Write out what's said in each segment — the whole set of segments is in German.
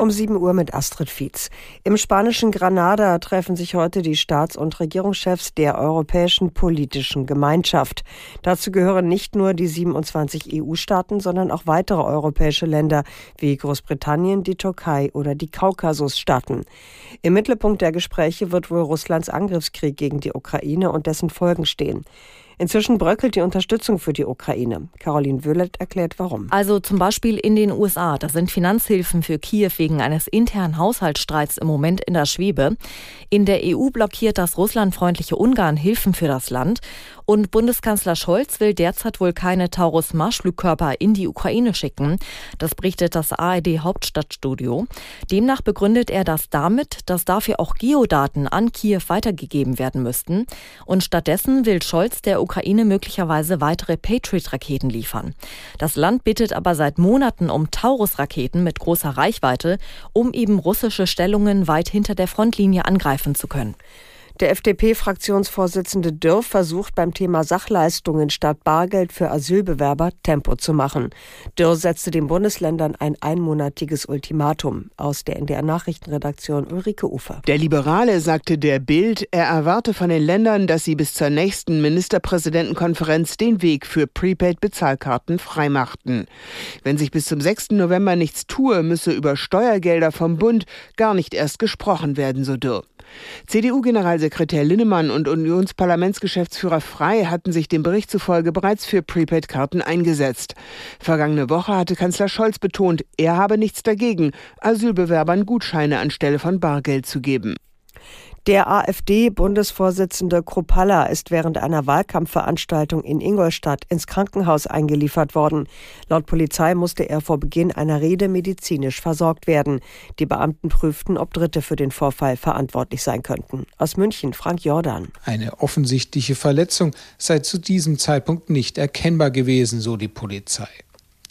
Um 7 Uhr mit Astrid Fietz. Im spanischen Granada treffen sich heute die Staats- und Regierungschefs der Europäischen Politischen Gemeinschaft. Dazu gehören nicht nur die 27 EU-Staaten, sondern auch weitere europäische Länder wie Großbritannien, die Türkei oder die Kaukasusstaaten. Im Mittelpunkt der Gespräche wird wohl Russlands Angriffskrieg gegen die Ukraine und dessen Folgen stehen. Inzwischen bröckelt die Unterstützung für die Ukraine. Caroline Wöhlert erklärt warum. Also zum Beispiel in den USA. Da sind Finanzhilfen für Kiew wegen eines internen Haushaltsstreits im Moment in der Schwebe. In der EU blockiert das russlandfreundliche Ungarn Hilfen für das Land. Und Bundeskanzler Scholz will derzeit wohl keine Taurus-Marschflugkörper in die Ukraine schicken. Das berichtet das ARD Hauptstadtstudio. Demnach begründet er das damit, dass dafür auch Geodaten an Kiew weitergegeben werden müssten. Und stattdessen will Scholz der Ukraine möglicherweise weitere Patriot-Raketen liefern. Das Land bittet aber seit Monaten um Taurus-Raketen mit großer Reichweite, um eben russische Stellungen weit hinter der Frontlinie angreifen zu können. Der FDP-Fraktionsvorsitzende Dürr versucht beim Thema Sachleistungen statt Bargeld für Asylbewerber Tempo zu machen. Dürr setzte den Bundesländern ein einmonatiges Ultimatum. Aus der NDR Nachrichtenredaktion Ulrike Ufer. Der Liberale sagte der Bild, er erwarte von den Ländern, dass sie bis zur nächsten Ministerpräsidentenkonferenz den Weg für Prepaid-Bezahlkarten freimachten. Wenn sich bis zum 6. November nichts tue, müsse über Steuergelder vom Bund gar nicht erst gesprochen werden, so Dürr. CDU-Generalsekretär Linnemann und Unionsparlamentsgeschäftsführer Frei hatten sich dem Bericht zufolge bereits für Prepaid-Karten eingesetzt. Vergangene Woche hatte Kanzler Scholz betont, er habe nichts dagegen, Asylbewerbern Gutscheine anstelle von Bargeld zu geben. Der AfD-Bundesvorsitzende Kropalla ist während einer Wahlkampfveranstaltung in Ingolstadt ins Krankenhaus eingeliefert worden. Laut Polizei musste er vor Beginn einer Rede medizinisch versorgt werden. Die Beamten prüften, ob Dritte für den Vorfall verantwortlich sein könnten. Aus München, Frank Jordan. Eine offensichtliche Verletzung sei zu diesem Zeitpunkt nicht erkennbar gewesen, so die Polizei.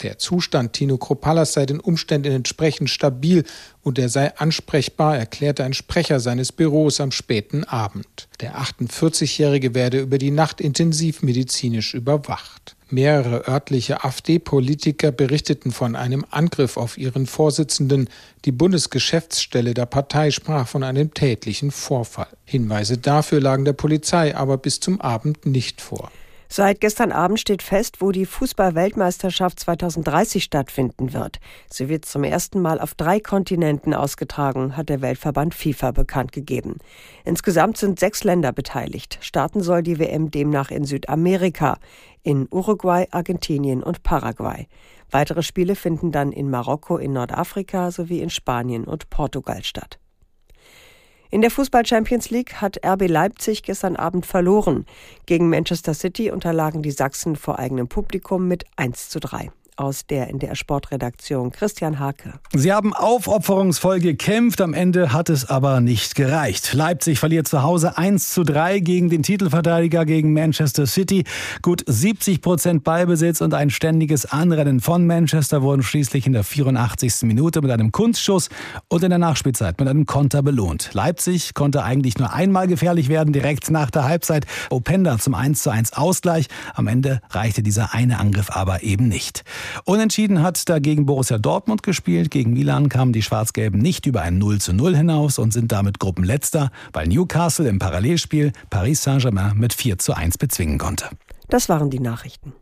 Der Zustand Tino Kropallas sei den Umständen entsprechend stabil und er sei ansprechbar, erklärte ein Sprecher seines Büros am späten Abend. Der 48-Jährige werde über die Nacht intensiv medizinisch überwacht. Mehrere örtliche AfD-Politiker berichteten von einem Angriff auf ihren Vorsitzenden. Die Bundesgeschäftsstelle der Partei sprach von einem tätlichen Vorfall. Hinweise dafür lagen der Polizei aber bis zum Abend nicht vor. Seit gestern Abend steht fest, wo die Fußball-Weltmeisterschaft 2030 stattfinden wird. Sie wird zum ersten Mal auf drei Kontinenten ausgetragen, hat der Weltverband FIFA bekannt gegeben. Insgesamt sind sechs Länder beteiligt. Starten soll die WM demnach in Südamerika, in Uruguay, Argentinien und Paraguay. Weitere Spiele finden dann in Marokko, in Nordafrika sowie in Spanien und Portugal statt. In der Fußball Champions League hat RB Leipzig gestern Abend verloren. Gegen Manchester City unterlagen die Sachsen vor eigenem Publikum mit 1 zu 3 aus der in der Sportredaktion Christian Hake. Sie haben aufopferungsvoll gekämpft, am Ende hat es aber nicht gereicht. Leipzig verliert zu Hause 1 zu 3 gegen den Titelverteidiger gegen Manchester City. Gut 70 Prozent Ballbesitz und ein ständiges Anrennen von Manchester wurden schließlich in der 84. Minute mit einem Kunstschuss und in der Nachspielzeit mit einem Konter belohnt. Leipzig konnte eigentlich nur einmal gefährlich werden, direkt nach der Halbzeit. Openda zum 1 zu 1 Ausgleich. Am Ende reichte dieser eine Angriff aber eben nicht. Unentschieden hat dagegen Borussia Dortmund gespielt. Gegen Milan kamen die Schwarz-Gelben nicht über ein 0 zu 0 hinaus und sind damit Gruppenletzter, weil Newcastle im Parallelspiel Paris Saint-Germain mit 4 zu 1 bezwingen konnte. Das waren die Nachrichten.